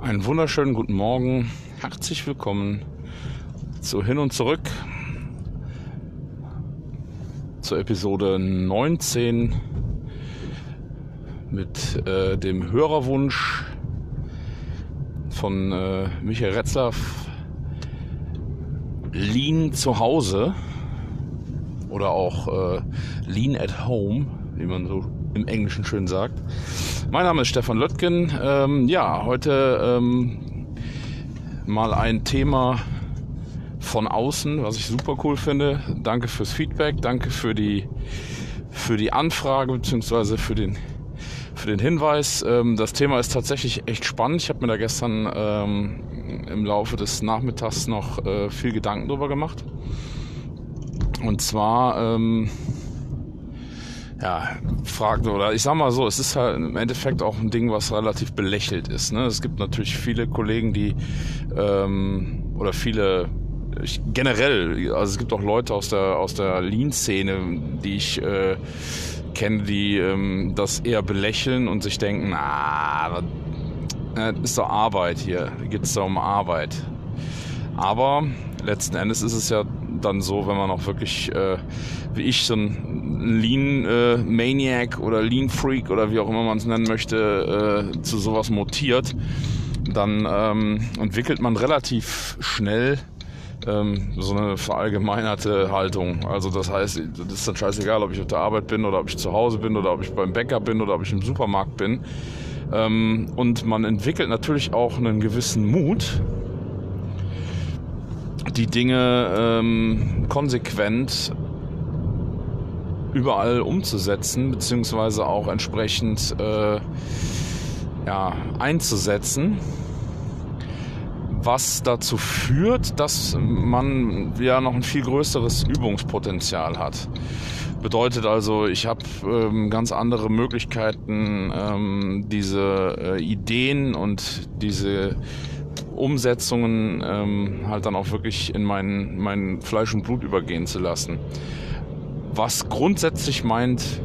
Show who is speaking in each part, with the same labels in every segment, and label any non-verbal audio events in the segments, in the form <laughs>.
Speaker 1: Einen wunderschönen guten Morgen. Herzlich willkommen zu Hin und Zurück zur Episode 19 mit äh, dem Hörerwunsch von äh, Michael Retzlaff Lean zu Hause oder auch äh, Lean at Home, wie man so im Englischen schön sagt. Mein Name ist Stefan Löttgen. Ähm, ja, heute ähm, mal ein Thema von außen, was ich super cool finde. Danke fürs Feedback, danke für die für die Anfrage bzw. für den für den Hinweis. Ähm, das Thema ist tatsächlich echt spannend. Ich habe mir da gestern ähm, im Laufe des Nachmittags noch äh, viel Gedanken drüber gemacht. Und zwar ähm, ja, fragt oder ich sag mal so, es ist halt im Endeffekt auch ein Ding, was relativ belächelt ist. Ne? Es gibt natürlich viele Kollegen, die ähm, oder viele ich, generell, also es gibt auch Leute aus der aus der Lean-Szene, die ich äh, kenne, die ähm, das eher belächeln und sich denken, ah, das ist doch Arbeit hier, geht es um Arbeit. Aber letzten Endes ist es ja dann so, wenn man auch wirklich, äh, wie ich, so ein Lean äh, Maniac oder Lean Freak oder wie auch immer man es nennen möchte, äh, zu sowas mutiert, dann ähm, entwickelt man relativ schnell ähm, so eine verallgemeinerte Haltung. Also das heißt, das ist dann scheißegal, ob ich auf der Arbeit bin oder ob ich zu Hause bin oder ob ich beim Bäcker bin oder ob ich im Supermarkt bin. Ähm, und man entwickelt natürlich auch einen gewissen Mut, die Dinge ähm, konsequent überall umzusetzen, beziehungsweise auch entsprechend äh, ja, einzusetzen, was dazu führt, dass man ja noch ein viel größeres Übungspotenzial hat. Bedeutet also, ich habe ähm, ganz andere Möglichkeiten, ähm, diese äh, Ideen und diese Umsetzungen ähm, halt dann auch wirklich in mein, mein Fleisch und Blut übergehen zu lassen. Was grundsätzlich meint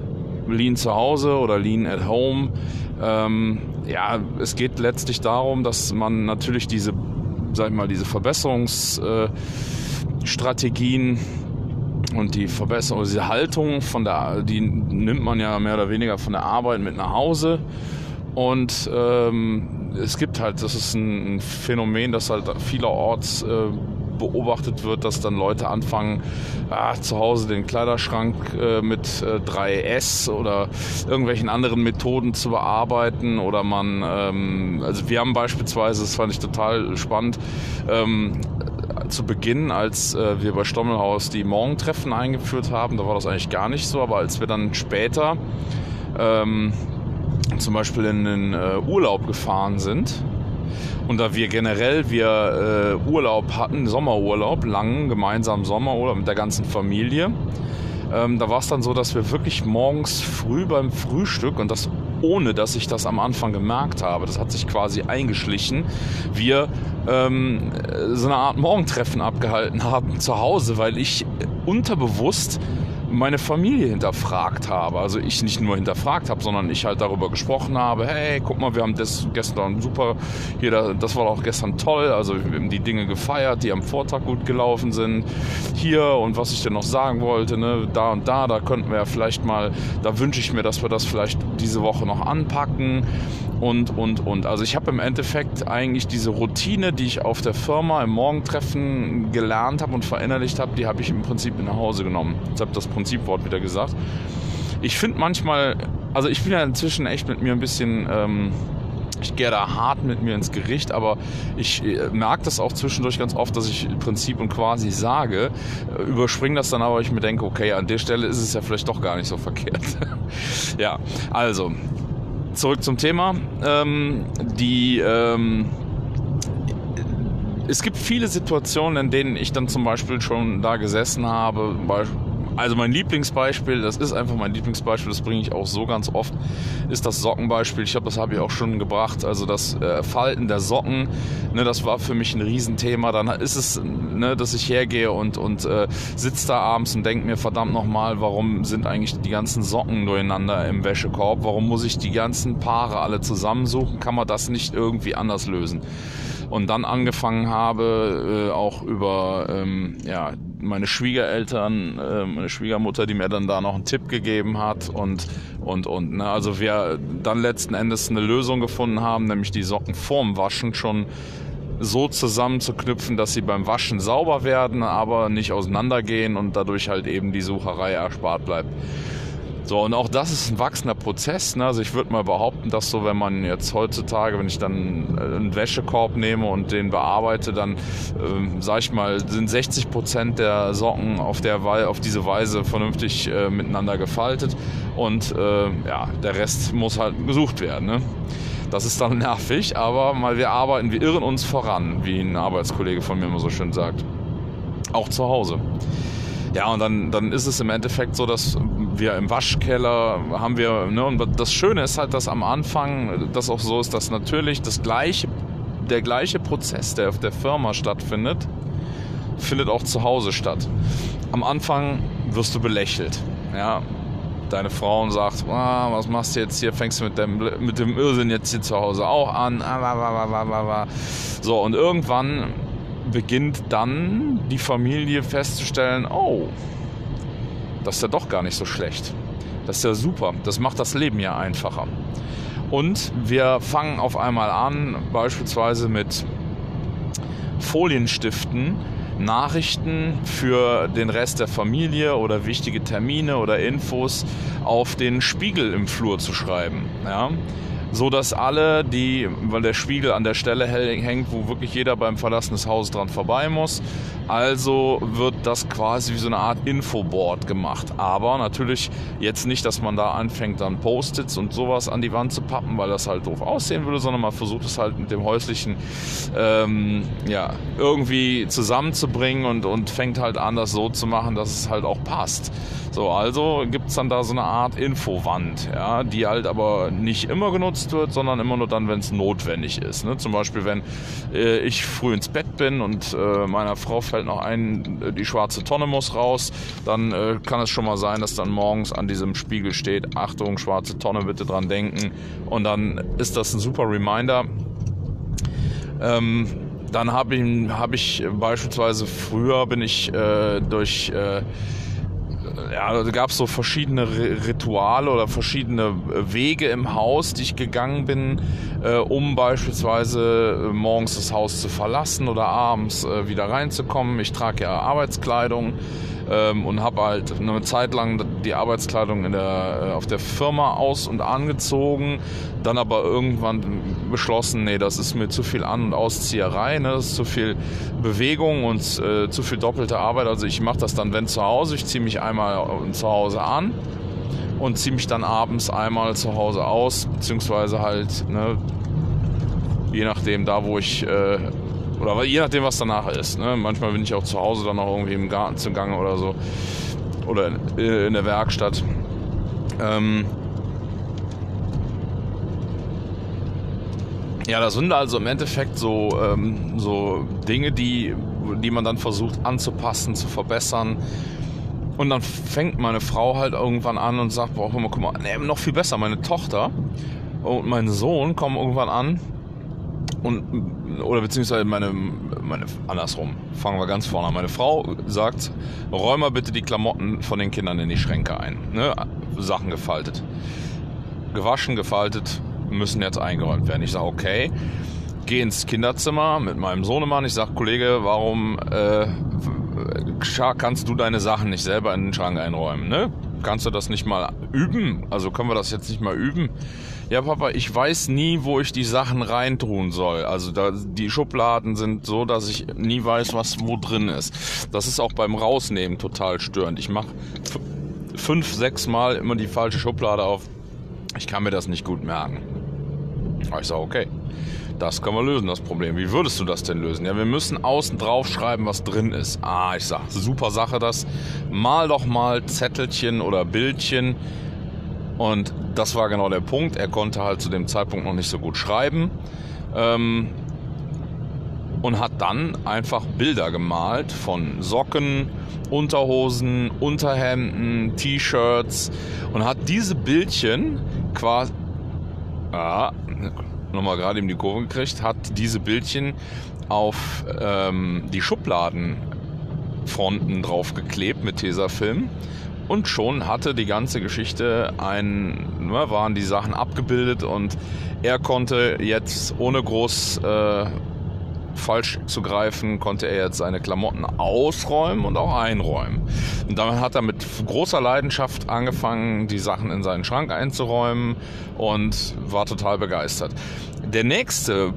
Speaker 1: Lean zu Hause oder Lean at Home, ähm, ja, es geht letztlich darum, dass man natürlich diese, sag ich mal, diese Verbesserungsstrategien äh, und die Verbesserung, also diese Haltung von der, die nimmt man ja mehr oder weniger von der Arbeit mit nach Hause. Und ähm, es gibt halt, das ist ein Phänomen, das halt vielerorts äh, beobachtet wird, dass dann Leute anfangen, ah, zu Hause den Kleiderschrank äh, mit äh, 3S oder irgendwelchen anderen Methoden zu bearbeiten oder man, ähm, also wir haben beispielsweise, das fand ich total spannend, ähm, zu Beginn, als äh, wir bei Stommelhaus die Morgentreffen eingeführt haben, da war das eigentlich gar nicht so, aber als wir dann später ähm, zum Beispiel in den äh, Urlaub gefahren sind und da wir generell wir äh, Urlaub hatten, Sommerurlaub, langen gemeinsamen Sommerurlaub mit der ganzen Familie, ähm, da war es dann so, dass wir wirklich morgens früh beim Frühstück und das ohne, dass ich das am Anfang gemerkt habe, das hat sich quasi eingeschlichen, wir ähm, so eine Art Morgentreffen abgehalten haben zu Hause, weil ich unterbewusst meine Familie hinterfragt habe. Also ich nicht nur hinterfragt habe, sondern ich halt darüber gesprochen habe, hey, guck mal, wir haben das gestern super, hier, das war auch gestern toll, also wir haben die Dinge gefeiert, die am Vortag gut gelaufen sind. Hier und was ich dir noch sagen wollte, ne, da und da, da könnten wir ja vielleicht mal, da wünsche ich mir, dass wir das vielleicht diese Woche noch anpacken und, und, und. Also ich habe im Endeffekt eigentlich diese Routine, die ich auf der Firma im Morgentreffen gelernt habe und verinnerlicht habe, die habe ich im Prinzip nach Hause genommen. Ich habe das Prinzipwort wieder gesagt. Ich finde manchmal, also ich bin ja inzwischen echt mit mir ein bisschen... Ähm, ich gehe da hart mit mir ins Gericht, aber ich äh, merke das auch zwischendurch ganz oft, dass ich Prinzip und quasi sage, äh, überspringe das dann aber, ich mir denke, okay, an der Stelle ist es ja vielleicht doch gar nicht so verkehrt. <laughs> ja, also, zurück zum Thema. Ähm, die, ähm, es gibt viele Situationen, in denen ich dann zum Beispiel schon da gesessen habe, Also mein Lieblingsbeispiel, das ist einfach mein Lieblingsbeispiel, das bringe ich auch so ganz oft, ist das Sockenbeispiel. Ich glaube, das habe ich auch schon gebracht. Also das äh, Falten der Socken, ne, das war für mich ein Riesenthema. Dann ist es, ne, dass ich hergehe und, und äh, sitze da abends und denke mir, verdammt nochmal, warum sind eigentlich die ganzen Socken durcheinander im Wäschekorb? Warum muss ich die ganzen Paare alle zusammensuchen? Kann man das nicht irgendwie anders lösen? Und dann angefangen habe, äh, auch über ähm, ja, meine Schwiegereltern, äh, meine Schwiegermutter, die mir dann da noch einen Tipp gegeben hat und und und. Ne? Also wir dann letzten Endes eine Lösung gefunden haben, nämlich die Socken vorm Waschen schon so zusammenzuknüpfen, dass sie beim Waschen sauber werden, aber nicht auseinandergehen und dadurch halt eben die Sucherei erspart bleibt. So, und auch das ist ein wachsender Prozess. Ne? Also ich würde mal behaupten, dass so, wenn man jetzt heutzutage, wenn ich dann äh, einen Wäschekorb nehme und den bearbeite, dann, ähm, sag ich mal, sind 60 Prozent der Socken auf, der auf diese Weise vernünftig äh, miteinander gefaltet. Und äh, ja, der Rest muss halt gesucht werden. Ne? Das ist dann <laughs> nervig, aber mal wir arbeiten, wir irren uns voran, wie ein Arbeitskollege von mir immer so schön sagt. Auch zu Hause. Ja, und dann, dann ist es im Endeffekt so, dass wir im Waschkeller haben wir, ne, und das Schöne ist halt, dass am Anfang das auch so ist, dass natürlich das gleiche, der gleiche Prozess, der auf der Firma stattfindet, findet auch zu Hause statt. Am Anfang wirst du belächelt, ja. Deine Frau sagt, ah, was machst du jetzt hier? Fängst du mit dem, mit dem Irrsinn jetzt hier zu Hause auch an? So, und irgendwann beginnt dann die Familie festzustellen, oh, das ist ja doch gar nicht so schlecht. Das ist ja super. Das macht das Leben ja einfacher. Und wir fangen auf einmal an, beispielsweise mit Folienstiften, Nachrichten für den Rest der Familie oder wichtige Termine oder Infos auf den Spiegel im Flur zu schreiben. Ja? So dass alle, die, weil der Spiegel an der Stelle hängt, wo wirklich jeder beim Verlassen des Hauses dran vorbei muss, also wird das quasi wie so eine Art Infoboard gemacht. Aber natürlich jetzt nicht, dass man da anfängt, dann Post-its und sowas an die Wand zu pappen, weil das halt doof aussehen würde, sondern man versucht es halt mit dem häuslichen ähm, ja, irgendwie zusammenzubringen und, und fängt halt an, das so zu machen, dass es halt auch passt. So, also gibt es dann da so eine Art Infowand, ja, die halt aber nicht immer genutzt wird, sondern immer nur dann, wenn es notwendig ist. Ne? Zum Beispiel, wenn äh, ich früh ins Bett bin und äh, meiner Frau fällt noch ein, äh, die schwarze Tonne muss raus, dann äh, kann es schon mal sein, dass dann morgens an diesem Spiegel steht, Achtung, schwarze Tonne, bitte dran denken. Und dann ist das ein super Reminder. Ähm, dann habe ich, hab ich beispielsweise früher bin ich äh, durch äh, ja, da gab es so verschiedene Rituale oder verschiedene äh, Wege im Haus, die ich gegangen bin, äh, um beispielsweise äh, morgens das Haus zu verlassen oder abends äh, wieder reinzukommen. Ich trage ja Arbeitskleidung ähm, und habe halt eine Zeit lang die Arbeitskleidung in der, äh, auf der Firma aus- und angezogen, dann aber irgendwann beschlossen, nee, das ist mir zu viel An- und Auszieherei, ne? das ist zu viel Bewegung und äh, zu viel doppelte Arbeit. Also ich mache das dann, wenn zu Hause, ich ziehe mich einmal zu Hause an und ziehe mich dann abends einmal zu Hause aus, beziehungsweise halt, ne, je nachdem, da wo ich äh, oder je nachdem, was danach ist. Ne? Manchmal bin ich auch zu Hause dann noch irgendwie im Garten zugange oder so. Oder in, der Werkstatt. Ähm ja, das sind also im Endeffekt so, ähm, so Dinge, die, die man dann versucht anzupassen, zu verbessern. Und dann fängt meine Frau halt irgendwann an und sagt, boah, guck mal, nee, noch viel besser, meine Tochter und mein Sohn kommen irgendwann an und oder beziehungsweise meine, meine andersrum. Fangen wir ganz vorne an. Meine Frau sagt, räum mal bitte die Klamotten von den Kindern in die Schränke ein. Ne? Sachen gefaltet. Gewaschen, gefaltet, müssen jetzt eingeräumt werden. Ich sage, okay. Gehe ins Kinderzimmer mit meinem Sohnemann. Ich sage, Kollege, warum äh, kannst du deine Sachen nicht selber in den Schrank einräumen? Ne? Kannst du das nicht mal üben? Also können wir das jetzt nicht mal üben? ja Papa, ich weiß nie, wo ich die Sachen reintun soll. Also da, die Schubladen sind so, dass ich nie weiß, was wo drin ist. Das ist auch beim Rausnehmen total störend. Ich mache fünf, sechs Mal immer die falsche Schublade auf. Ich kann mir das nicht gut merken. Aber ich sage, okay. Das können wir lösen, das Problem. Wie würdest du das denn lösen? Ja, wir müssen außen drauf schreiben, was drin ist. Ah, ich sag, super Sache das. Mal doch mal Zettelchen oder Bildchen. Und das war genau der Punkt. Er konnte halt zu dem Zeitpunkt noch nicht so gut schreiben. Ähm, und hat dann einfach Bilder gemalt von Socken, Unterhosen, Unterhemden, T-Shirts und hat diese Bildchen quasi, ah, nochmal gerade in die Kurve gekriegt, hat diese Bildchen auf ähm, die Schubladenfronten draufgeklebt mit Tesafilm. Und schon hatte die ganze Geschichte ein, waren die Sachen abgebildet und er konnte jetzt ohne groß äh, falsch zu greifen, konnte er jetzt seine Klamotten ausräumen und auch einräumen. Und damit hat er mit großer Leidenschaft angefangen, die Sachen in seinen Schrank einzuräumen und war total begeistert. Der nächste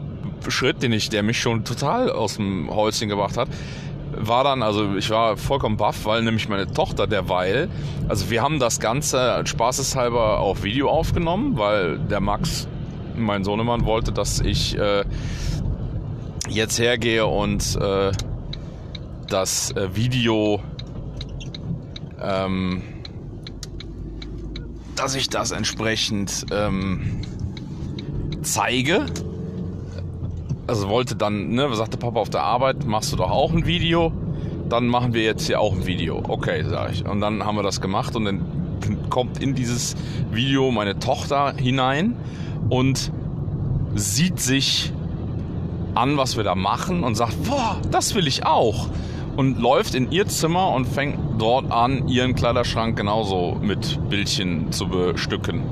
Speaker 1: Schritt, den ich, der mich schon total aus dem Häuschen gebracht hat, war dann, also ich war vollkommen baff, weil nämlich meine Tochter derweil, also wir haben das Ganze spaßeshalber auf Video aufgenommen, weil der Max, mein Sohnemann, wollte, dass ich äh, jetzt hergehe und äh, das äh, Video, ähm, dass ich das entsprechend ähm, zeige. Also wollte dann, ne, sagte Papa auf der Arbeit, machst du doch auch ein Video? Dann machen wir jetzt hier auch ein Video. Okay, sage ich. Und dann haben wir das gemacht und dann kommt in dieses Video meine Tochter hinein und sieht sich an, was wir da machen und sagt, boah, das will ich auch. Und läuft in ihr Zimmer und fängt dort an, ihren Kleiderschrank genauso mit Bildchen zu bestücken.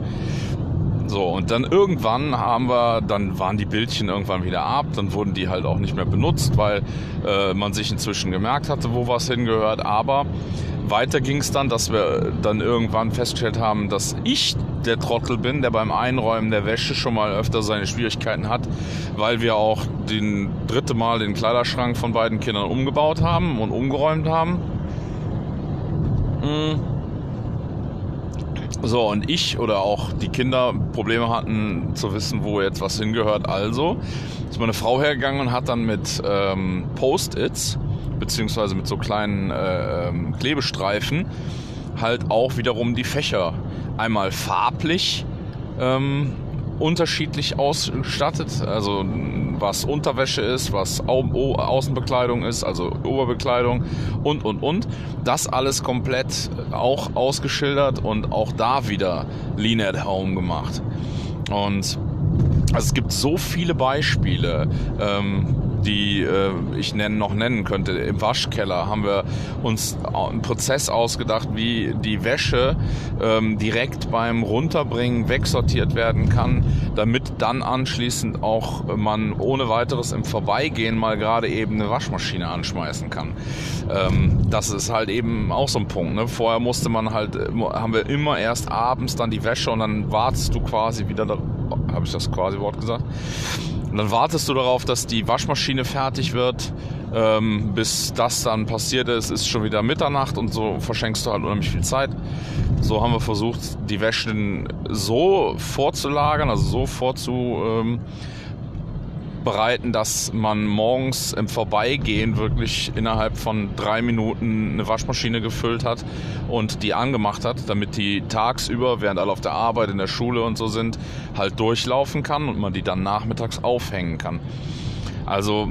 Speaker 1: So, und dann irgendwann haben wir, dann waren die Bildchen irgendwann wieder ab, dann wurden die halt auch nicht mehr benutzt, weil äh, man sich inzwischen gemerkt hatte, wo was hingehört. Aber weiter ging es dann, dass wir dann irgendwann festgestellt haben, dass ich der Trottel bin, der beim Einräumen der Wäsche schon mal öfter seine Schwierigkeiten hat, weil wir auch den dritte Mal den Kleiderschrank von beiden Kindern umgebaut haben und umgeräumt haben. Mhm. So, und ich oder auch die Kinder Probleme hatten zu wissen, wo jetzt was hingehört. Also ist meine Frau hergegangen und hat dann mit ähm, Post-its, beziehungsweise mit so kleinen äh, Klebestreifen, halt auch wiederum die Fächer einmal farblich ähm, unterschiedlich ausgestattet. Also was Unterwäsche ist, was Au Außenbekleidung ist, also Oberbekleidung und, und, und. Das alles komplett auch ausgeschildert und auch da wieder Lean at Home gemacht. Und also es gibt so viele Beispiele. Ähm, die äh, ich nennen, noch nennen könnte. Im Waschkeller haben wir uns einen Prozess ausgedacht, wie die Wäsche ähm, direkt beim Runterbringen wegsortiert werden kann, damit dann anschließend auch man ohne weiteres im Vorbeigehen mal gerade eben eine Waschmaschine anschmeißen kann. Ähm, das ist halt eben auch so ein Punkt. Ne? Vorher musste man halt, haben wir immer erst abends dann die Wäsche und dann wartest du quasi wieder, habe ich das quasi Wort gesagt? Und dann wartest du darauf, dass die Waschmaschine fertig wird. Ähm, bis das dann passiert ist, ist schon wieder Mitternacht und so verschenkst du halt unheimlich viel Zeit. So haben wir versucht, die Wäschen so vorzulagern, also so vorzu, ähm, bereiten, dass man morgens im Vorbeigehen wirklich innerhalb von drei Minuten eine Waschmaschine gefüllt hat und die angemacht hat, damit die tagsüber, während alle auf der Arbeit, in der Schule und so sind, halt durchlaufen kann und man die dann nachmittags aufhängen kann. Also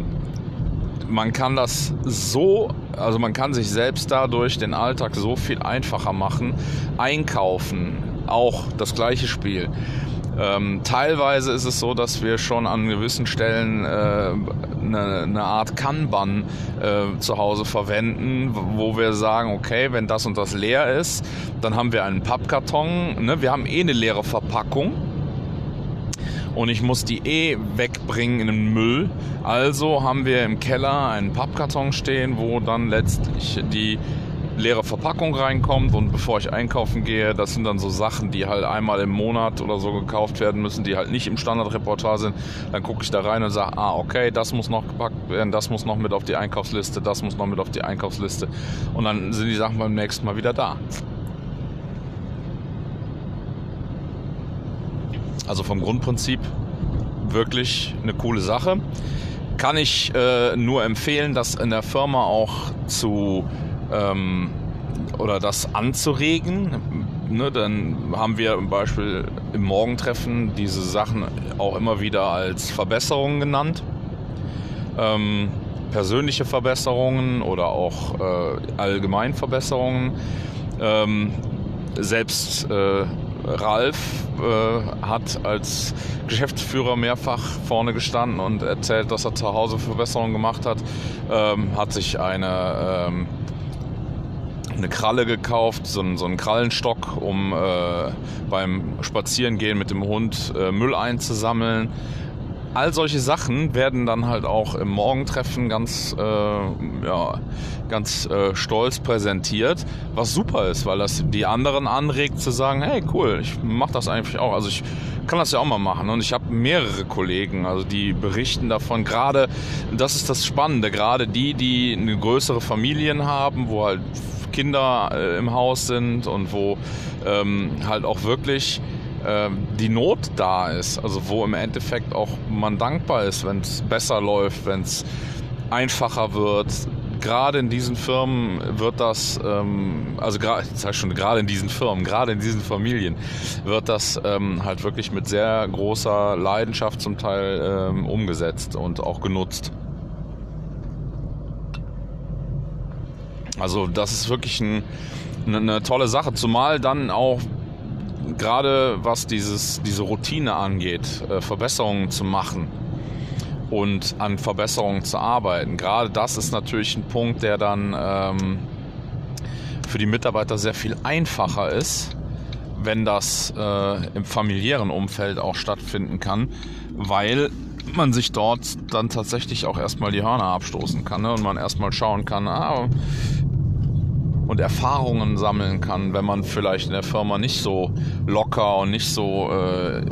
Speaker 1: man kann das so, also man kann sich selbst dadurch den Alltag so viel einfacher machen. Einkaufen, auch das gleiche Spiel. Ähm, teilweise ist es so, dass wir schon an gewissen Stellen äh, eine, Art Kanban äh, zu Hause verwenden, wo wir sagen, okay, wenn das und das leer ist, dann haben wir einen Pappkarton. Ne? Wir haben eh eine leere Verpackung und ich muss die eh wegbringen in den Müll. Also haben wir im Keller einen Pappkarton stehen, wo dann letztlich die leere Verpackung reinkommt und bevor ich einkaufen gehe, das sind dann so Sachen, die halt einmal im Monat oder so gekauft werden müssen, die halt nicht im Standardreportage sind. Dann gucke ich da rein und sage, ah, okay, das muss noch gepackt werden, das muss noch mit auf die Einkaufsliste, das muss noch mit auf die Einkaufsliste. Und dann sind die Sachen beim nächsten Mal wieder da. Also vom Grundprinzip wirklich eine coole Sache. Kann ich äh, nur empfehlen, das in der Firma auch zu ähm, oder das anzuregen. Ne, dann haben wir zum Beispiel im Morgentreffen diese Sachen auch immer wieder als Verbesserungen genannt. Ähm, persönliche Verbesserungen oder auch äh, allgemein Verbesserungen. Ähm, selbst äh, Ralf äh, hat als Geschäftsführer mehrfach vorne gestanden und erzählt, dass er zu Hause Verbesserungen gemacht hat. Ähm, hat sich eine, ähm, eine Kralle gekauft, so, einen, so einen Krallenstock, um äh, beim Spazierengehen mit dem Hund äh, Müll einzusammeln all solche Sachen werden dann halt auch im Morgentreffen ganz, äh, ja, ganz äh, stolz präsentiert, was super ist, weil das die anderen anregt zu sagen, hey cool, ich mache das eigentlich auch. Also ich kann das ja auch mal machen und ich habe mehrere Kollegen, also die berichten davon. Gerade, das ist das Spannende, gerade die, die eine größere Familien haben, wo halt Kinder äh, im Haus sind und wo ähm, halt auch wirklich ähm, die Not da ist, also wo im Endeffekt auch man dankbar ist, wenn es besser läuft, wenn es einfacher wird. Gerade in diesen Firmen wird das, ähm, also heißt schon gerade in diesen Firmen, gerade in diesen Familien wird das ähm, halt wirklich mit sehr großer Leidenschaft zum Teil ähm, umgesetzt und auch genutzt. Also das ist wirklich ein, eine, tolle Sache, zumal dann auch gerade was dieses, diese Routine angeht, äh, Verbesserungen zu machen und an Verbesserungen zu arbeiten. Gerade das ist natürlich ein Punkt, der dann ähm, für die Mitarbeiter sehr viel einfacher ist, wenn das äh, im familiären Umfeld auch stattfinden kann, weil man sich dort dann tatsächlich auch erstmal die Hörner abstoßen kann ne? und man erstmal schauen kann, ah, und Erfahrungen sammeln kann, wenn man vielleicht in der Firma nicht so locker und nicht so, äh,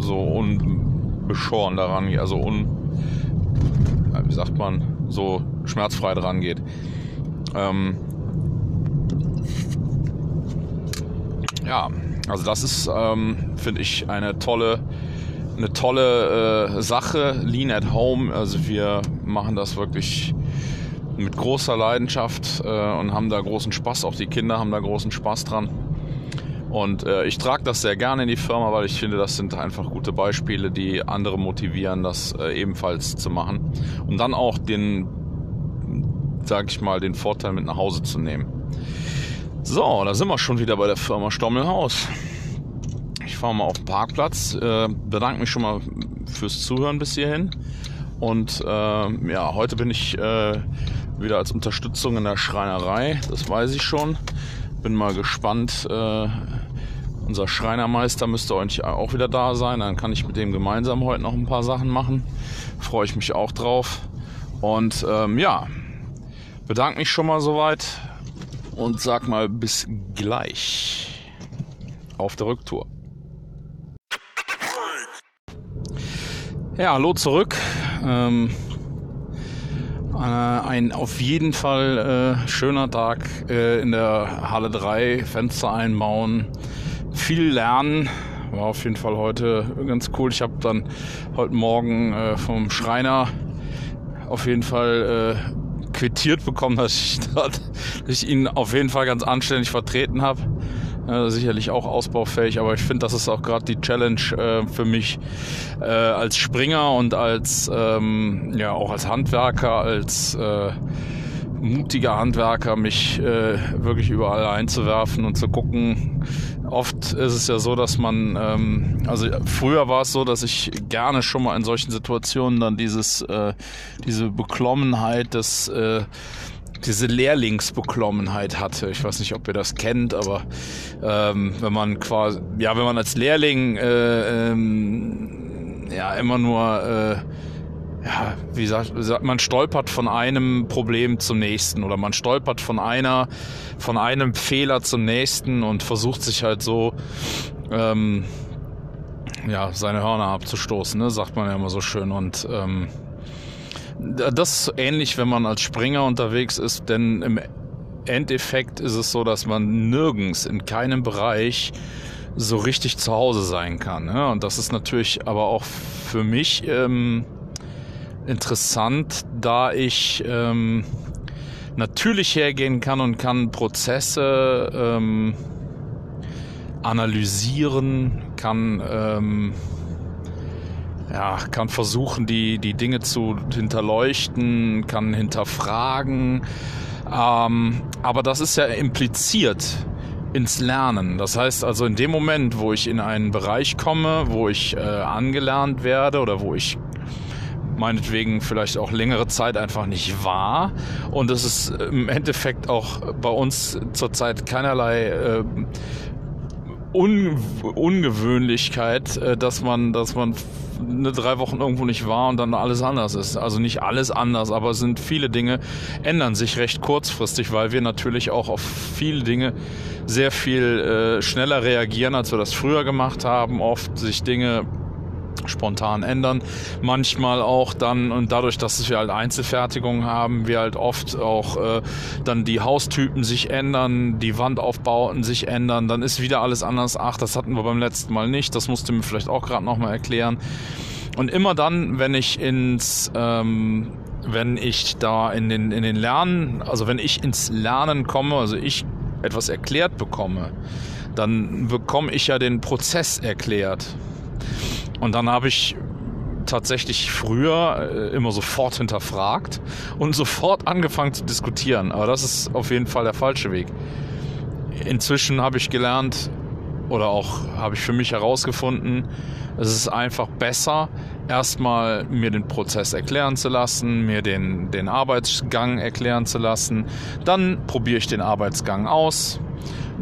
Speaker 1: so unbeschoren daran geht, also un, wie sagt man, so schmerzfrei dran geht. Ähm, ja, also das ist, ähm, finde ich, eine tolle, eine tolle äh, Sache. Lean at Home, also wir machen das wirklich mit großer Leidenschaft äh, und haben da großen Spaß. Auch die Kinder haben da großen Spaß dran. Und äh, ich trage das sehr gerne in die Firma, weil ich finde, das sind einfach gute Beispiele, die andere motivieren, das äh, ebenfalls zu machen. Und dann auch den, sag ich mal, den Vorteil mit nach Hause zu nehmen. So, da sind wir schon wieder bei der Firma Stommelhaus. Ich fahre mal auf den Parkplatz, äh, bedanke mich schon mal fürs Zuhören bis hierhin. Und äh, ja, heute bin ich äh, wieder als Unterstützung in der Schreinerei, das weiß ich schon. Bin mal gespannt. Äh, unser Schreinermeister müsste eigentlich auch wieder da sein. Dann kann ich mit dem gemeinsam heute noch ein paar Sachen machen. Freue ich mich auch drauf. Und ähm, ja, bedanke mich schon mal soweit und sag mal bis gleich auf der Rücktour. Ja, hallo zurück. Ähm, äh, ein auf jeden Fall äh, schöner Tag äh, in der Halle 3, Fenster einbauen, viel lernen. War auf jeden Fall heute ganz cool. Ich habe dann heute Morgen äh, vom Schreiner auf jeden Fall äh, quittiert bekommen, <laughs> dass ich, dass ich ihn auf jeden Fall ganz anständig vertreten habe. Äh, sicherlich auch ausbaufähig, aber ich finde, das ist auch gerade die Challenge äh, für mich äh, als Springer und als ähm, ja auch als Handwerker, als äh, mutiger Handwerker, mich äh, wirklich überall einzuwerfen und zu gucken. Oft ist es ja so, dass man, ähm, also früher war es so, dass ich gerne schon mal in solchen Situationen dann dieses, diese Beklommenheit des diese Lehrlingsbeklommenheit hatte. Ich weiß nicht, ob ihr das kennt, aber ähm, wenn man quasi, ja, wenn man als Lehrling äh, ähm, ja immer nur äh, ja, wie sagt, man stolpert von einem Problem zum nächsten oder man stolpert von einer, von einem Fehler zum nächsten und versucht sich halt so, ähm, ja, seine Hörner abzustoßen, ne, sagt man ja immer so schön und ähm, das ist ähnlich, wenn man als Springer unterwegs ist, denn im Endeffekt ist es so, dass man nirgends in keinem Bereich so richtig zu Hause sein kann. Ne? Und das ist natürlich aber auch für mich ähm, interessant, da ich ähm, natürlich hergehen kann und kann Prozesse ähm, analysieren, kann ähm, ja, kann versuchen, die, die Dinge zu hinterleuchten, kann hinterfragen. Ähm, aber das ist ja impliziert ins Lernen. Das heißt also in dem Moment, wo ich in einen Bereich komme, wo ich äh, angelernt werde oder wo ich meinetwegen vielleicht auch längere Zeit einfach nicht war und es ist im Endeffekt auch bei uns zurzeit keinerlei äh, Un Ungewöhnlichkeit, äh, dass man, dass man eine drei Wochen irgendwo nicht war und dann alles anders ist. Also nicht alles anders, aber sind viele Dinge ändern sich recht kurzfristig, weil wir natürlich auch auf viele Dinge sehr viel äh, schneller reagieren, als wir das früher gemacht haben. Oft sich Dinge spontan ändern. Manchmal auch dann, und dadurch, dass wir halt Einzelfertigung haben, wir halt oft auch äh, dann die Haustypen sich ändern, die Wandaufbauten sich ändern, dann ist wieder alles anders. Ach, das hatten wir beim letzten Mal nicht, das musste mir vielleicht auch gerade nochmal erklären. Und immer dann, wenn ich ins ähm, wenn ich da in den, in den Lernen, also wenn ich ins Lernen komme, also ich etwas erklärt bekomme, dann bekomme ich ja den Prozess erklärt. Und dann habe ich tatsächlich früher äh, immer sofort hinterfragt und sofort angefangen zu diskutieren. Aber das ist auf jeden Fall der falsche Weg. Inzwischen habe ich gelernt oder auch habe ich für mich herausgefunden, es ist einfach besser, erstmal mir den Prozess erklären zu lassen, mir den, den Arbeitsgang erklären zu lassen. Dann probiere ich den Arbeitsgang aus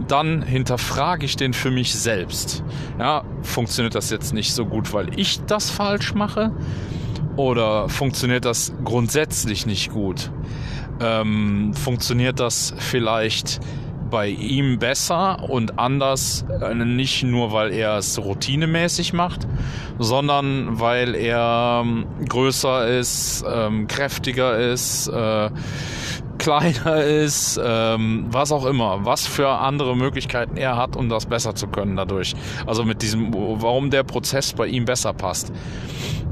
Speaker 1: dann hinterfrage ich den für mich selbst. Ja, funktioniert das jetzt nicht so gut, weil ich das falsch mache? Oder funktioniert das grundsätzlich nicht gut? Ähm, funktioniert das vielleicht bei ihm besser und anders, äh, nicht nur weil er es routinemäßig macht, sondern weil er ähm, größer ist, ähm, kräftiger ist, äh, kleiner ist, ähm, was auch immer, was für andere Möglichkeiten er hat, um das besser zu können dadurch. Also mit diesem, warum der Prozess bei ihm besser passt.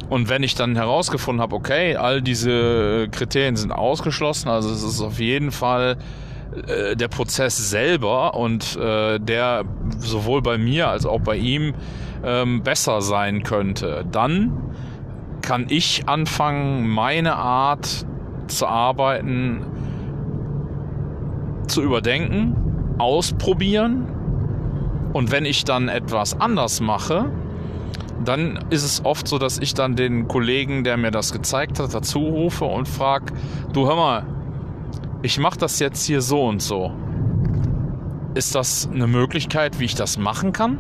Speaker 1: Und wenn ich dann herausgefunden habe, okay, all diese Kriterien sind ausgeschlossen, also es ist auf jeden Fall äh, der Prozess selber und äh, der sowohl bei mir als auch bei ihm ähm, besser sein könnte, dann kann ich anfangen, meine Art zu arbeiten zu überdenken, ausprobieren und wenn ich dann etwas anders mache, dann ist es oft so, dass ich dann den Kollegen, der mir das gezeigt hat, dazu rufe und frage, du hör mal, ich mache das jetzt hier so und so. Ist das eine Möglichkeit, wie ich das machen kann?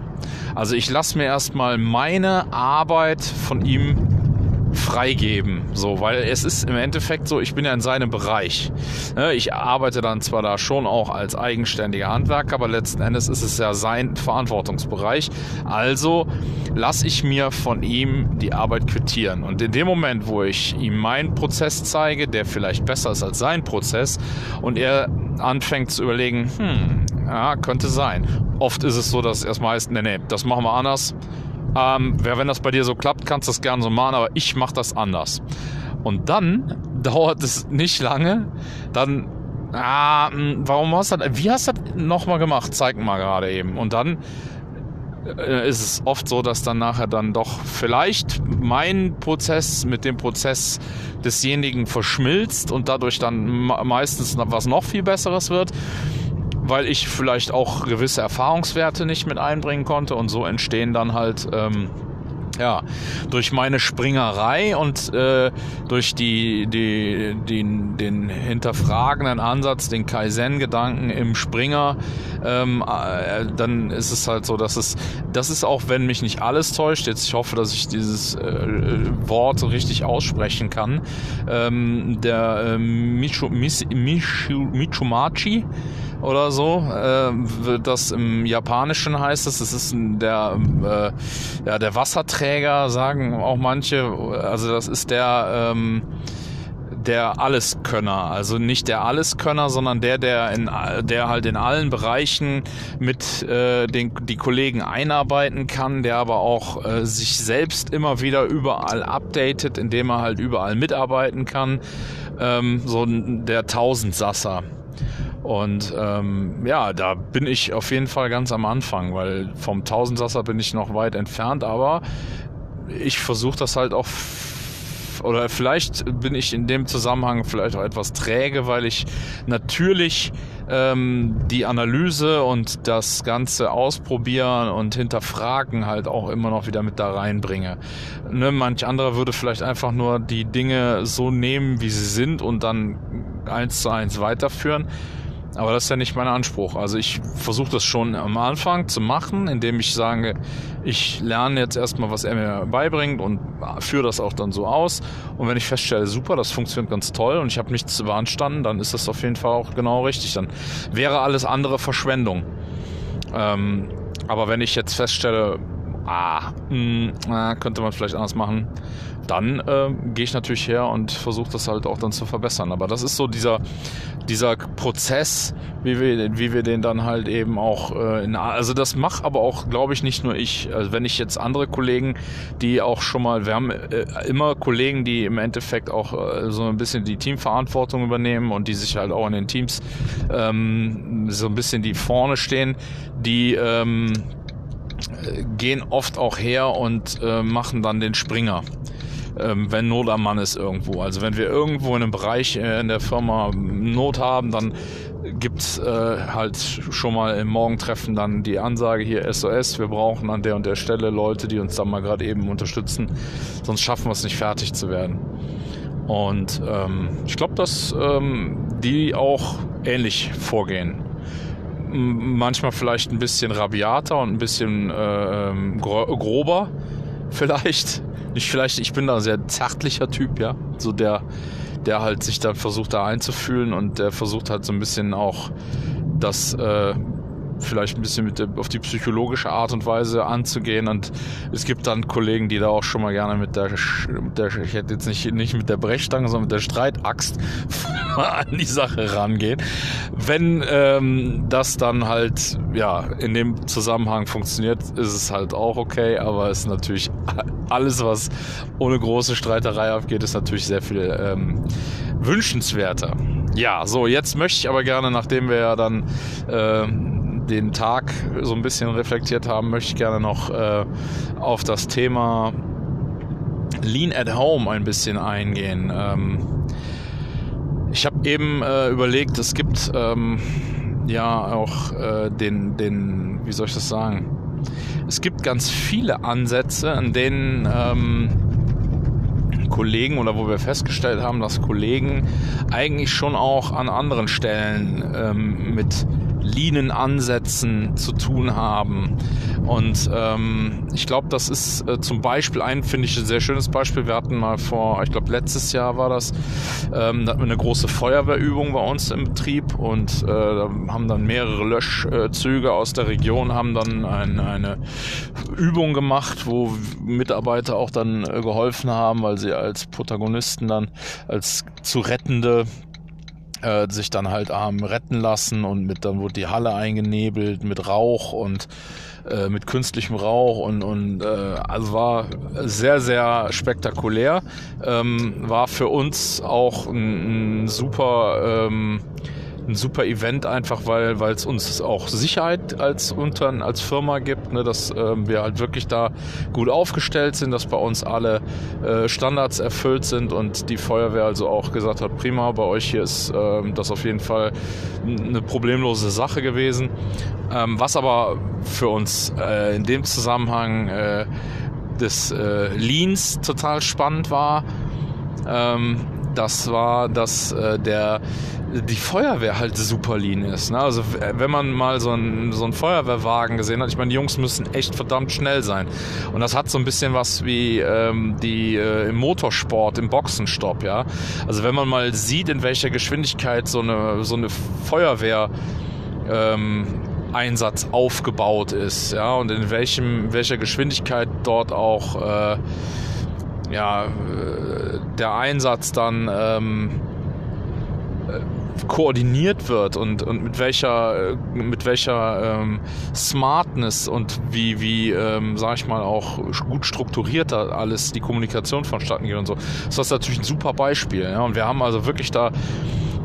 Speaker 1: Also ich lasse mir erstmal meine Arbeit von ihm freigeben, so, weil es ist im Endeffekt so, ich bin ja in seinem Bereich. Ne, ich arbeite dann zwar da schon auch als eigenständiger Handwerker, aber letzten Endes ist es ja sein Verantwortungsbereich. Also lasse ich mir von ihm die Arbeit quittieren. Und in dem Moment, wo ich ihm meinen Prozess zeige, der vielleicht besser ist als sein Prozess, und er anfängt zu überlegen, hm, ja, könnte sein. Oft ist es so, dass er erstmal heißt, nee, nee, das machen wir anders ähm, wenn das bei dir so klappt, kannst du das gerne so machen, aber ich mache das anders. Und dann <laughs> dauert es nicht lange, dann, ah, hm, warum hast du das, wie hast du das nochmal gemacht? Zeig mal gerade eben. Und dann äh, ist es oft so, dass dann nachher dann doch vielleicht mein Prozess mit dem Prozess desjenigen verschmilzt und dadurch dann meistens was noch viel Besseres wird weil ich vielleicht auch gewisse Erfahrungswerte nicht mit einbringen konnte und so entstehen dann halt ähm, ja, durch meine Springerei und äh, durch die, die, die, den hinterfragenden Ansatz, den Kaizen-Gedanken im Springer, ähm, äh, dann ist es halt so, dass es, das ist auch, wenn mich nicht alles täuscht, jetzt ich hoffe, dass ich dieses äh, Wort richtig aussprechen kann, ähm, der äh, Michu, Michu, Michumachi, oder so. Äh, das im Japanischen heißt es, es ist der, äh, ja, der Wasserträger, sagen auch manche. Also das ist der, ähm, der Alleskönner. Also nicht der Alleskönner, sondern der, der, in, der halt in allen Bereichen mit äh, den die Kollegen einarbeiten kann, der aber auch äh, sich selbst immer wieder überall updatet, indem er halt überall mitarbeiten kann. Ähm, so der Tausendsasser. Und ähm, ja, da bin ich auf jeden Fall ganz am Anfang, weil vom Tausendsasser bin ich noch weit entfernt, aber ich versuche das halt auch oder vielleicht bin ich in dem Zusammenhang vielleicht auch etwas träge, weil ich natürlich ähm, die Analyse und das ganze Ausprobieren und Hinterfragen halt auch immer noch wieder mit da reinbringe. Ne, manch anderer würde vielleicht einfach nur die Dinge so nehmen, wie sie sind und dann eins zu eins weiterführen. Aber das ist ja nicht mein Anspruch. Also ich versuche das schon am Anfang zu machen, indem ich sage, ich lerne jetzt erstmal, was er mir beibringt und führe das auch dann so aus. Und wenn ich feststelle, super, das funktioniert ganz toll und ich habe nichts zu beanstanden, dann ist das auf jeden Fall auch genau richtig. Dann wäre alles andere Verschwendung. Ähm, aber wenn ich jetzt feststelle, ah, mh, hm, könnte man vielleicht anders machen, dann äh, gehe ich natürlich her und versuche das halt auch dann zu verbessern. Aber das ist so dieser, dieser Prozess, wie wir, wie wir den dann halt eben auch, äh, in, also das macht aber auch, glaube ich, nicht nur ich. Also wenn ich jetzt andere Kollegen, die auch schon mal, wir haben äh, immer Kollegen, die im Endeffekt auch äh, so ein bisschen die Teamverantwortung übernehmen und die sich halt auch in den Teams ähm, so ein bisschen die vorne stehen, die ähm, gehen oft auch her und äh, machen dann den Springer ähm, wenn Not am Mann ist irgendwo. Also wenn wir irgendwo in einem Bereich äh, in der Firma Not haben, dann gibt's äh, halt schon mal im Morgentreffen dann die Ansage hier SOS, wir brauchen an der und der Stelle Leute, die uns dann mal gerade eben unterstützen, sonst schaffen wir es nicht fertig zu werden. Und ähm, ich glaube, dass ähm, die auch ähnlich vorgehen. Manchmal vielleicht ein bisschen rabiater und ein bisschen äh, ähm, grober <laughs> vielleicht, nicht vielleicht, ich bin da ein sehr zärtlicher Typ, ja. So der, der halt sich dann versucht da einzufühlen und der versucht halt so ein bisschen auch das äh, vielleicht ein bisschen mit der, auf die psychologische Art und Weise anzugehen. Und es gibt dann Kollegen, die da auch schon mal gerne mit der, mit der ich hätte jetzt nicht, nicht mit der Brechstange, sondern mit der Streitaxt <laughs> an die Sache rangehen. Wenn ähm, das dann halt ja in dem Zusammenhang funktioniert, ist es halt auch okay, aber es ist natürlich <laughs> alles, was ohne große Streiterei abgeht, ist natürlich sehr viel ähm, wünschenswerter. Ja, so, jetzt möchte ich aber gerne, nachdem wir ja dann äh, den Tag so ein bisschen reflektiert haben, möchte ich gerne noch äh, auf das Thema Lean at Home ein bisschen eingehen. Ähm, ich habe eben äh, überlegt, es gibt ähm, ja auch äh, den, den, wie soll ich das sagen? Es gibt ganz viele Ansätze, an denen ähm, Kollegen oder wo wir festgestellt haben, dass Kollegen eigentlich schon auch an anderen Stellen ähm, mit leanen Ansätzen zu tun haben. Und ähm, ich glaube, das ist äh, zum Beispiel ein, finde ich, ein sehr schönes Beispiel. Wir hatten mal vor, ich glaube, letztes Jahr war das, ähm, da hatten wir eine große Feuerwehrübung bei uns im Betrieb und äh, haben dann mehrere Löschzüge aus der Region, haben dann ein, eine Übung gemacht, wo Mitarbeiter auch dann äh, geholfen haben, weil sie als Protagonisten dann als zu rettende äh, sich dann halt haben retten lassen und mit dann wurde die Halle eingenebelt mit Rauch und äh, mit künstlichem Rauch und, und äh, also war sehr, sehr spektakulär. Ähm, war für uns auch ein, ein super ähm, ein super Event einfach, weil weil es uns auch Sicherheit als unter als Firma gibt, ne, dass ähm, wir halt wirklich da gut aufgestellt sind, dass bei uns alle äh, Standards erfüllt sind und die Feuerwehr also auch gesagt hat, prima, bei euch hier ist ähm, das auf jeden Fall eine problemlose Sache gewesen. Ähm, was aber für uns äh, in dem Zusammenhang äh, des äh, Leans total spannend war, ähm, das war, dass äh, der die Feuerwehr halt super lean ist. Ne? Also wenn man mal so einen so Feuerwehrwagen gesehen hat, ich meine, die Jungs müssen echt verdammt schnell sein. Und das hat so ein bisschen was wie ähm, die äh, im Motorsport, im Boxenstopp, ja. Also wenn man mal sieht, in welcher Geschwindigkeit so eine, so eine Feuerwehr ähm, Einsatz aufgebaut ist, ja, und in welchem, welcher Geschwindigkeit dort auch äh, ja, äh, der Einsatz dann ähm, koordiniert wird und, und mit welcher, mit welcher ähm, Smartness und wie, wie ähm, sag ich mal, auch gut strukturiert da alles die Kommunikation vonstatten geht und so. Das ist natürlich ein super Beispiel. Ja? Und wir haben also wirklich da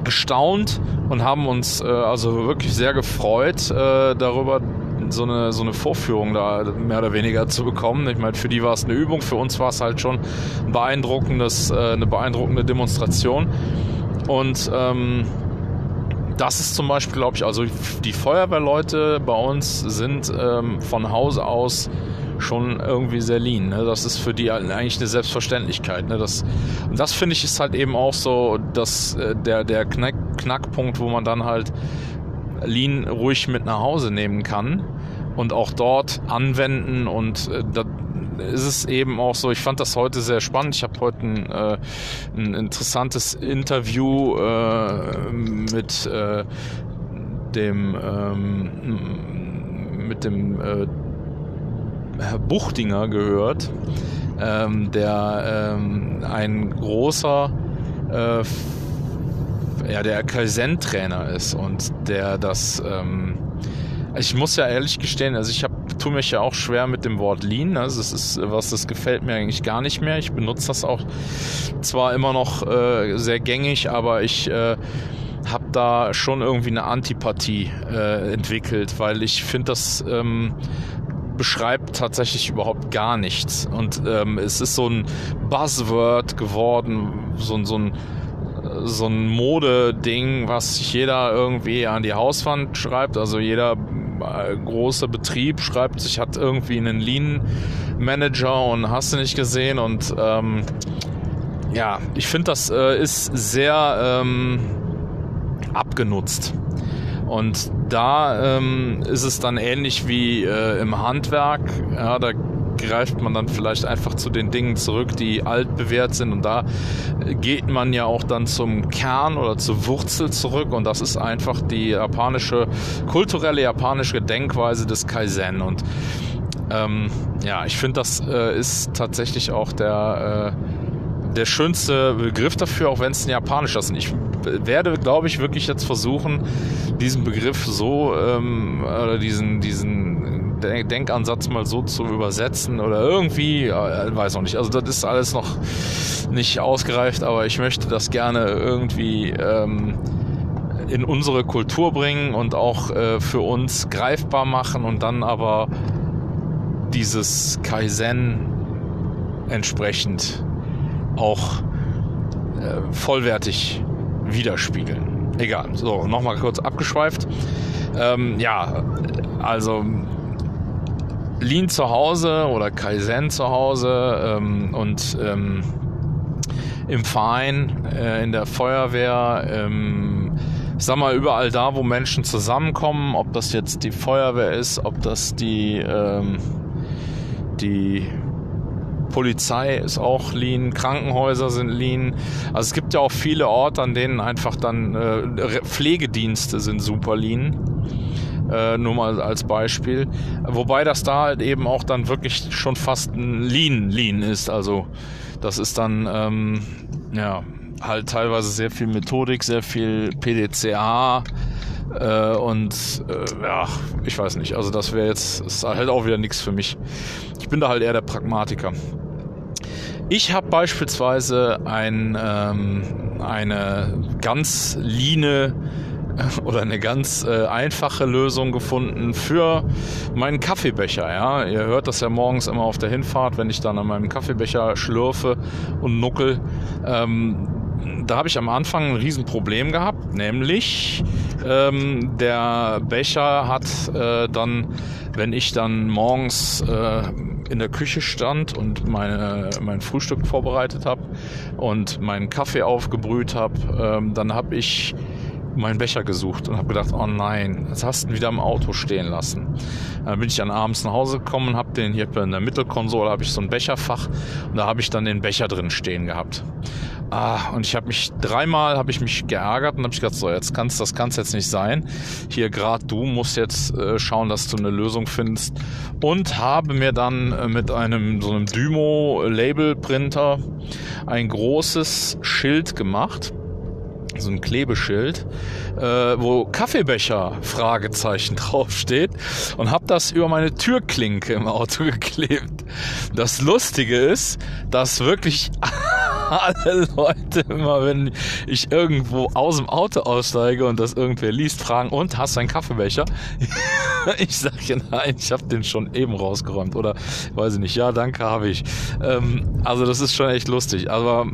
Speaker 1: gestaunt und haben uns äh, also wirklich sehr gefreut äh, darüber, so eine, so eine Vorführung da mehr oder weniger zu bekommen. Ich meine, für die war es eine Übung, für uns war es halt schon ein beeindruckendes, äh, eine beeindruckende Demonstration. Und ähm, das ist zum Beispiel, glaube ich, also die Feuerwehrleute bei uns sind ähm, von Hause aus schon irgendwie sehr lean. Ne? Das ist für die eigentlich eine Selbstverständlichkeit. Ne? Das, und das finde ich ist halt eben auch so dass, äh, der, der Knack, Knackpunkt, wo man dann halt lean ruhig mit nach Hause nehmen kann und auch dort anwenden und äh, da, ist es eben auch so, ich fand das heute sehr spannend. Ich habe heute ein, äh, ein, interessantes Interview äh, mit äh, dem ähm, mit dem äh, Herr Buchtinger gehört, ähm, der ähm, ein großer äh, ja, der Kaizen-Trainer ist und der das ähm, ich muss ja ehrlich gestehen, also ich habe tue mich ja auch schwer mit dem Wort Lean. Also das ist was, das gefällt mir eigentlich gar nicht mehr. Ich benutze das auch zwar immer noch äh, sehr gängig, aber ich äh, habe da schon irgendwie eine Antipathie äh, entwickelt, weil ich finde, das ähm, beschreibt tatsächlich überhaupt gar nichts. Und ähm, es ist so ein Buzzword geworden, so, so ein so ein Modeding, was jeder irgendwie an die Hauswand schreibt. Also jeder äh, große Betrieb schreibt sich, hat irgendwie einen Lean Manager und hast du nicht gesehen. Und ähm, ja, ich finde, das äh, ist sehr ähm, abgenutzt. Und da ähm, ist es dann ähnlich wie äh, im Handwerk. Ja, da greift man dann vielleicht einfach zu den Dingen zurück, die altbewährt sind. Und da geht man ja auch dann zum Kern oder zur Wurzel zurück. Und das ist einfach die japanische, kulturelle japanische Denkweise des Kaizen. Und ähm, ja, ich finde, das äh, ist tatsächlich auch der, äh, der schönste Begriff dafür, auch wenn es ein japanischer ist. Und ich werde, glaube ich, wirklich jetzt versuchen, diesen Begriff so ähm, oder diesen, diesen Denkansatz mal so zu übersetzen oder irgendwie, weiß noch nicht. Also das ist alles noch nicht ausgereift, aber ich möchte das gerne irgendwie ähm, in unsere Kultur bringen und auch äh, für uns greifbar machen und dann aber dieses Kaizen entsprechend auch äh, vollwertig widerspiegeln. Egal. So, nochmal kurz abgeschweift. Ähm, ja, also Lean zu Hause oder Kaizen zu Hause ähm, und ähm, im Verein, äh, in der Feuerwehr, ähm, ich sag mal überall da, wo Menschen zusammenkommen, ob das jetzt die Feuerwehr ist, ob das die, ähm, die Polizei ist auch Lean, Krankenhäuser sind Lean. Also es gibt ja auch viele Orte, an denen einfach dann äh, Pflegedienste sind super Lean. Äh, nur mal als Beispiel. Wobei das da halt eben auch dann wirklich schon fast ein Lean, Lean ist. Also das ist dann, ähm, ja, halt teilweise sehr viel Methodik, sehr viel PDCA äh, und äh, ja, ich weiß nicht. Also das wäre jetzt, ist halt auch wieder nichts für mich. Ich bin da halt eher der Pragmatiker. Ich habe beispielsweise ein, ähm, eine ganz line <laughs> oder eine ganz äh, einfache Lösung gefunden für meinen Kaffeebecher. Ja, ihr hört das ja morgens immer auf der Hinfahrt, wenn ich dann an meinem Kaffeebecher schlürfe und nuckel. Ähm, da habe ich am Anfang ein Riesenproblem gehabt, nämlich ähm, der Becher hat äh, dann, wenn ich dann morgens äh, in der Küche stand und meine, mein Frühstück vorbereitet habe und meinen Kaffee aufgebrüht habe, ähm, dann habe ich meinen Becher gesucht und habe gedacht, oh nein, jetzt hast du ihn wieder im Auto stehen lassen. Dann bin ich dann abends nach Hause gekommen und habe den hier in der Mittelkonsole habe ich so ein Becherfach und da habe ich dann den Becher drin stehen gehabt. Ah, und ich habe mich dreimal habe ich mich geärgert und habe ich gedacht, so jetzt kannst das kann's jetzt nicht sein. Hier gerade du musst jetzt äh, schauen, dass du eine Lösung findest und habe mir dann äh, mit einem so einem Dymo Label Printer ein großes Schild gemacht so ein Klebeschild, äh, wo Kaffeebecher Fragezeichen <laughs> draufsteht und habe das über meine Türklinke im Auto <laughs> geklebt. Das Lustige ist, dass wirklich <laughs> alle Leute immer, wenn ich irgendwo aus dem Auto aussteige und das irgendwer liest, fragen, und hast du einen Kaffeebecher? <laughs> ich sage ja nein, ich habe den schon eben rausgeräumt oder weiß ich nicht, ja danke habe ich. Ähm, also das ist schon echt lustig, aber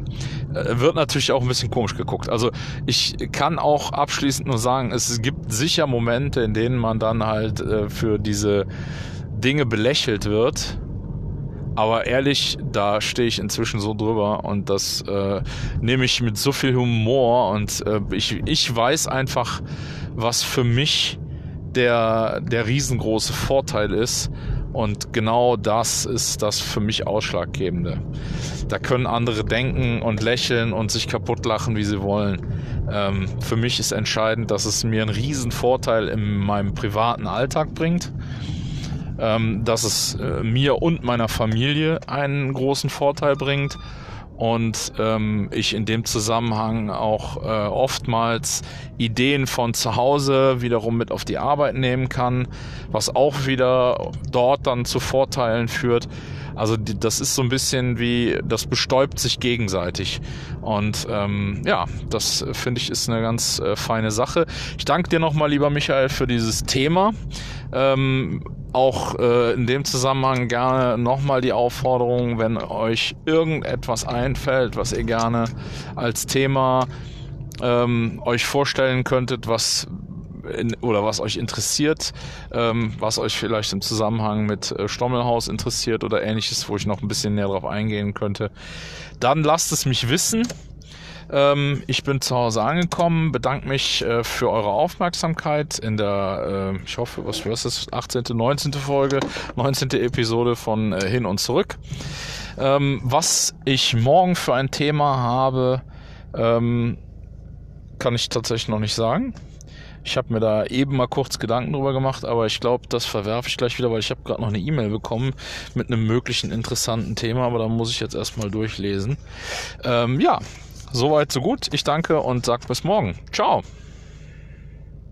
Speaker 1: äh, wird natürlich auch ein bisschen komisch geguckt. Also ich kann auch abschließend nur sagen, es gibt sicher Momente, in denen man dann halt äh, für diese Dinge belächelt wird aber ehrlich, da stehe ich inzwischen so drüber und das äh, nehme ich mit so viel Humor und äh, ich, ich weiß einfach, was für mich der, der riesengroße Vorteil ist. Und genau das ist das für mich Ausschlaggebende. Da können andere denken und lächeln und sich kaputt lachen, wie sie wollen. Ähm, für mich ist entscheidend, dass es mir einen riesen Vorteil in meinem privaten Alltag bringt ähm, dass es äh, mir und meiner Familie einen großen Vorteil bringt und ähm, ich in dem Zusammenhang auch äh, oftmals Ideen von zu Hause wiederum mit auf die Arbeit nehmen kann, was auch wieder dort dann zu Vorteilen führt. Also das ist so ein bisschen wie, das bestäubt sich gegenseitig. Und ähm, ja, das finde ich ist eine ganz äh, feine Sache. Ich danke dir nochmal, lieber Michael, für dieses Thema. Ähm, auch äh, in dem Zusammenhang gerne nochmal die Aufforderung, wenn euch irgendetwas einfällt, was ihr gerne als Thema ähm, euch vorstellen könntet, was in, oder was euch interessiert, ähm, was euch vielleicht im Zusammenhang mit äh, Stommelhaus interessiert oder ähnliches, wo ich noch ein bisschen näher drauf eingehen könnte, dann lasst es mich wissen. Ähm, ich bin zu Hause angekommen, bedanke mich äh, für eure Aufmerksamkeit in der, äh, ich hoffe, was ist das, 18., 19. Folge, 19. Episode von äh, Hin und Zurück. Ähm, was ich morgen für ein Thema habe, ähm, kann ich tatsächlich noch nicht sagen. Ich habe mir da eben mal kurz Gedanken drüber gemacht, aber ich glaube, das verwerfe ich gleich wieder, weil ich habe gerade noch eine E-Mail bekommen mit einem möglichen interessanten Thema, aber da muss ich jetzt erstmal durchlesen. Ähm, ja, Soweit, so gut. Ich danke und sag bis morgen. Ciao.